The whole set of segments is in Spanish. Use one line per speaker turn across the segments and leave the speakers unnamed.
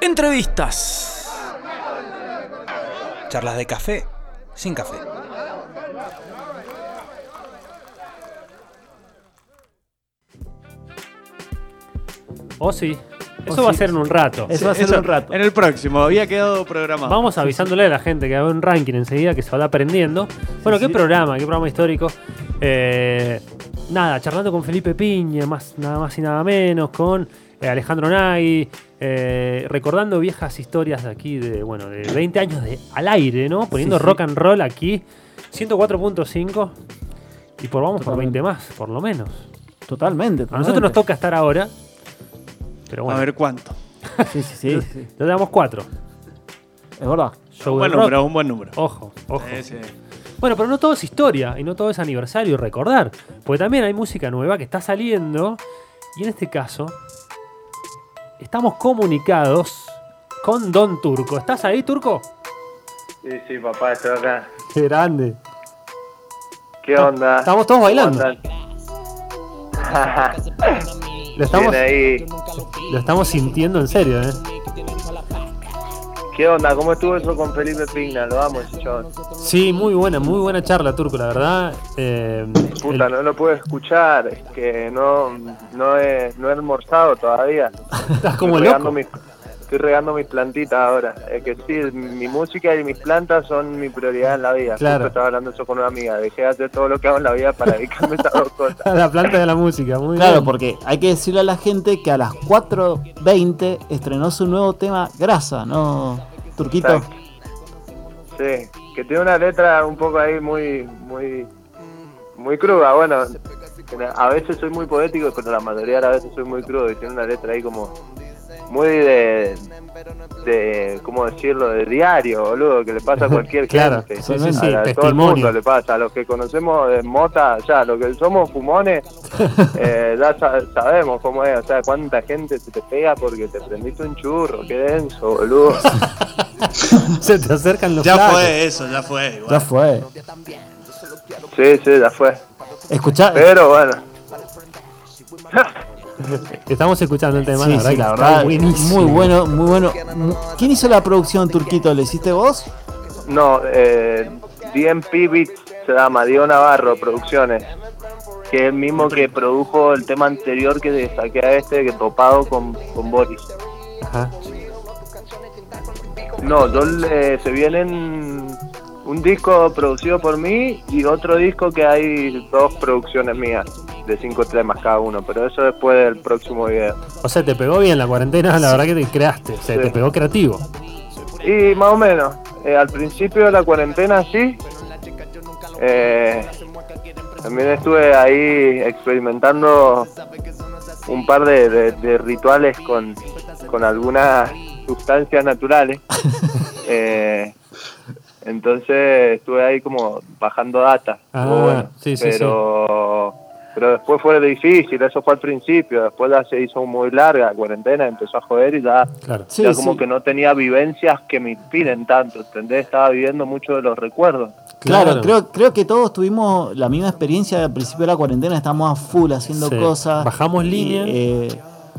Entrevistas. Charlas de café sin café.
O sí. Eso va a ser en un rato.
Eso va a ser en un rato.
En el próximo, había quedado programado.
Vamos avisándole a la gente que va a haber un ranking enseguida que se va aprendiendo. Bueno, qué programa, qué programa histórico. Eh, nada, charlando con Felipe Piña, más, nada más y nada menos, con eh, Alejandro Nagui, eh, recordando viejas historias de aquí, de bueno, de 20 años de, al aire, ¿no? Poniendo
Sí, sí.
rock and roll aquí, 104.5 y por vamos por
Totalmente.
20 más, por lo menos.
Totalmente.
A nosotros nos toca estar ahora, pero bueno,
A ver cuánto.
Sí, sí, sí. sí.
le damos 4.
Es verdad.
Show
Un buen
rock.
número, un buen número.
Ojo, ojo.
Ese.
Bueno, pero no todo es historia y no todo es aniversario y recordar. Porque también hay música nueva que está saliendo. Y en este caso, estamos comunicados con Don Turco. ¿Estás ahí, Turco?
Sí, sí, papá, estoy acá.
Qué grande.
¿Qué onda?
Estamos todos bailando. Lo estamos, lo estamos sintiendo en serio, ¿eh?
¿Qué onda? ¿Cómo estuvo eso con Felipe Pigna? Lo amo ese chabón.
Sí, muy buena, muy buena charla, Turco, la verdad. Eh,
Puta,
el-
no lo puedo escuchar. Es que no, no, he, no he almorzado todavía.
estás como
estoy
loco.
mis, estoy regando mis plantitas ahora. Es que sí, mi música y mis plantas son mi prioridad en la vida.
Claro.
Justo estaba hablando eso con una amiga. Dejé de hacer todo lo que hago en la vida para dedicarme a estas dos cosas.
La planta de la música, muy
Claro,
bien.
porque hay que decirle a la gente que a las 4.20 estrenó su nuevo tema Grasa, ¿no, Turquito?
Exacto. Sí, que tiene una letra un poco ahí muy, muy, muy cruda. Bueno, a veces soy muy poético, pero la mayoría de las veces soy muy crudo y tiene una letra ahí como muy de, de ¿cómo decirlo? De diario, boludo, que le pasa a cualquier
Claro,
gente.
sí,
sí,
sí,
A- a todo el mundo le pasa, a los que conocemos de mota, ya, los que somos fumones, eh, ya sa- sabemos cómo es, o sea, cuánta gente se te pega porque te prendiste un churro, qué denso, boludo.
Se te acercan los
Ya
flacos.
fue eso, ya fue. igual.
Ya fue.
Sí, sí, ya fue.
Escuchá,
Pero bueno.
Estamos escuchando el tema,
sí,
la verdad,
sí, la muy bueno, muy bueno. ¿Quién hizo la producción, Turquito? ¿Le hiciste vos?
No, eh, DMP Beats se llama, Diego Navarro Producciones, que es el mismo que produjo el tema anterior que saqué a este, que topado con, con Boris.
Ajá.
No, yo le- se vienen un disco producido por mí y otro disco que hay dos producciones mías, de cinco temas cada uno, pero eso después del próximo video.
O sea, te pegó bien la cuarentena, la verdad que te creaste. O sea,
Sí.
te pegó creativo.
Y más o menos, eh, al principio de la cuarentena sí. Eh, también estuve ahí experimentando un par de, de- de rituales con, con algunas sustancias naturales. Eh, entonces estuve ahí como bajando data.
Ah,
bueno.
sí, sí,
pero, pero después fue difícil, eso fue al principio. Después ya se hizo muy larga la cuarentena, empezó a joder y ya
Claro.
Sí,
ya como
sí.
que no tenía vivencias que me inspiren tanto, ¿entendés? Estaba viviendo mucho de los recuerdos.
Claro, creo, creo que todos tuvimos la misma experiencia al principio de la cuarentena, estamos a full haciendo
Sí.
cosas.
Bajamos
Y,
línea.
eh,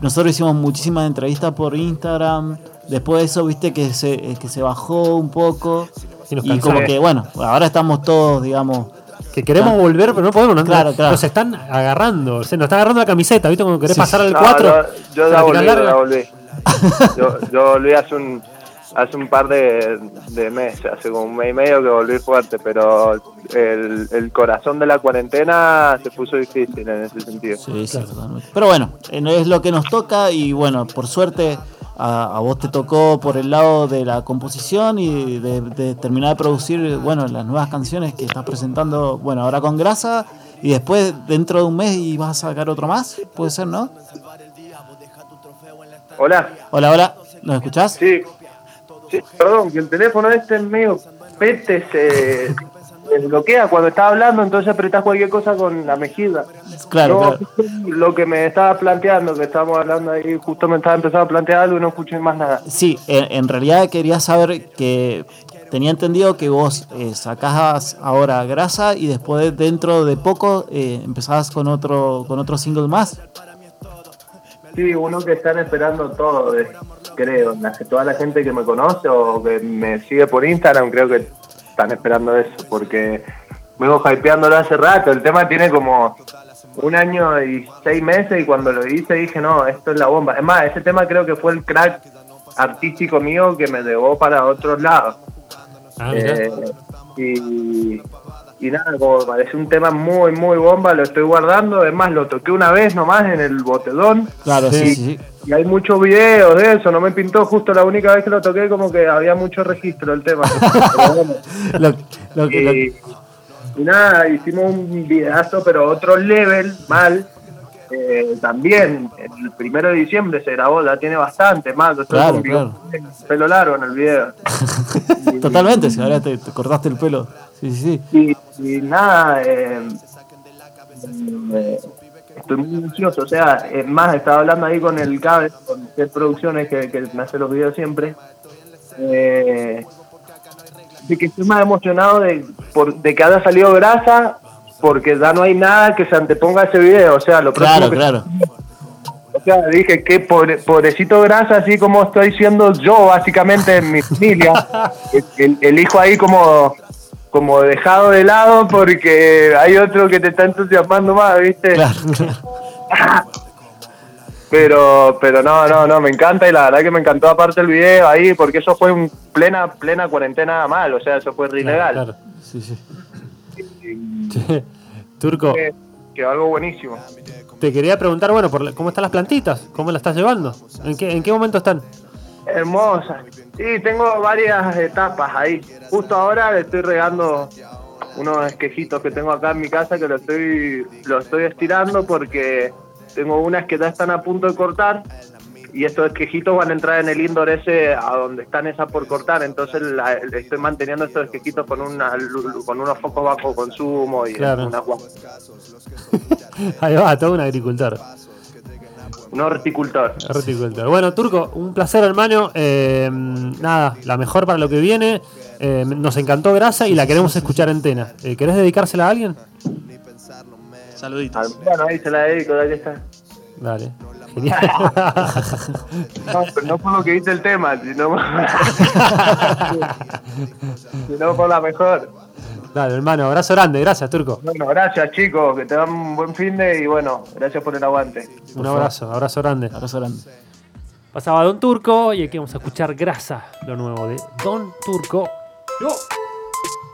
nosotros hicimos muchísimas entrevistas por Instagram. Después de eso, viste que se, eh, que se bajó un poco.
Y nos
Y como que, bueno, ahora estamos todos, digamos.
Que queremos
Claro.
volver, pero no podemos. Nos,
Claro, claro.
nos están agarrando. Se nos está agarrando la camiseta, ¿viste? Cuando querés
Sí,
pasar al
No,
4.
yo, yo
la
volví, yo ya volví. Yo, yo volví hace un hace un par de, de meses, hace como un mes y medio que volví fuerte, pero el, el corazón de la cuarentena se puso difícil en ese sentido.
Sí, sí, totalmente. Pero bueno, eh, es lo que nos toca y bueno, por suerte a, a vos te tocó por el lado de la composición y de, de terminar de producir, bueno, las nuevas canciones que estás presentando, bueno, ahora con Grasa y después dentro de un mes y vas a sacar otro más, puede ser, ¿no?
Hola,
Hola, hola, ¿nos escuchás?
sí, sí, perdón, que el teléfono este es medio pete, se, se bloquea cuando está hablando, entonces apretás cualquier cosa con la mejilla.
Claro,
lo que me estaba planteando, que estábamos hablando ahí, justo me estaba empezando a plantear algo y no escuché más nada.
Sí, en, realidad quería saber que tenía entendido que vos eh, sacabas ahora grasa y después dentro de poco eh, empezabas con otro con otro single más.
Sí, uno que están esperando todo, creo. La- toda la gente que me conoce o que me sigue por Instagram creo que están esperando eso, porque vengo hypeándolo hace rato. El tema tiene como un año y seis meses y cuando lo hice dije, no, esto es la bomba. Es más, ese tema creo que fue el crack artístico mío que me llevó para otros lados.
Ah.
Eh, y, y nada, como parece un tema muy, muy bomba, lo estoy guardando. Es más, lo toqué una vez nomás en el botellón.
Claro,
Sí.
Y hay muchos videos de eso, no me pintó justo la única vez que lo toqué, como que había mucho registro del tema. Pero bueno,
Lo- lo-
y, y nada, hicimos un videazo, pero otro level, mal. Eh, también, el primero de diciembre se grabó, ya tiene bastante más. yo
Claro, claro.
pelo largo en el video.
Totalmente, si ahora te, te cortaste el pelo. Sí, sí, sí.
Y, y nada, eh, eh, estoy muy ansioso. O sea, es más, estaba hablando ahí con el cable, con Ted Producciones, que, que me hace los videos siempre. Eh, de que estoy más emocionado de, por, de que haya salido grasa, porque ya no hay nada que se anteponga a ese video. O sea, lo
Claro,
que-
claro.
o sea, dije que pobre- pobrecito grasa, así como estoy siendo yo, básicamente, en mi familia. el, el- hijo ahí como, como dejado de lado porque hay otro que te está entusiasmando más, ¿viste?
Claro.
Pero, pero no, no, no, me encanta y la verdad que me encantó aparte el video ahí, porque eso fue en plena, plena cuarentena mal, o sea, eso fue re ilegal.
Claro.
Sí, sí.
Turco,
Que, que algo buenísimo.
te quería preguntar, bueno, por la- ¿cómo están las plantitas? ¿Cómo las estás llevando? ¿En qué, en qué momento están?
Hermosa. Sí, tengo varias etapas ahí. Justo ahora le estoy regando unos esquejitos que tengo acá en mi casa que lo estoy, lo estoy estirando porque tengo unas que ya están a punto de cortar y estos esquejitos van a entrar en el indoor ese a donde están esas por cortar. Entonces la- estoy manteniendo estos esquejitos con, una, con unos focos bajo consumo y
Claro.
unas
Ahí va, todo un agricultor.
un horticultor.
Horticultor. Bueno, Turco, un placer, hermano. Eh, nada, la mejor para lo que viene. Eh, nos encantó Grasa y la queremos escuchar entera. Eh, ¿Querés dedicársela a alguien?
Saluditos.
Bueno, ahí se la dedico, que está.
Dale. Genial.
No, pero no por lo que dice el tema, sino, sino por la mejor.
Dale, hermano, abrazo grande. Gracias, Turco.
Bueno, gracias chicos, que te dan un buen fin de y bueno, gracias por el aguante.
Un abrazo, abrazo grande.
Abrazo grande.
Pasaba Don Turco y aquí vamos a escuchar Grasa, lo nuevo de Don Turco. Yo.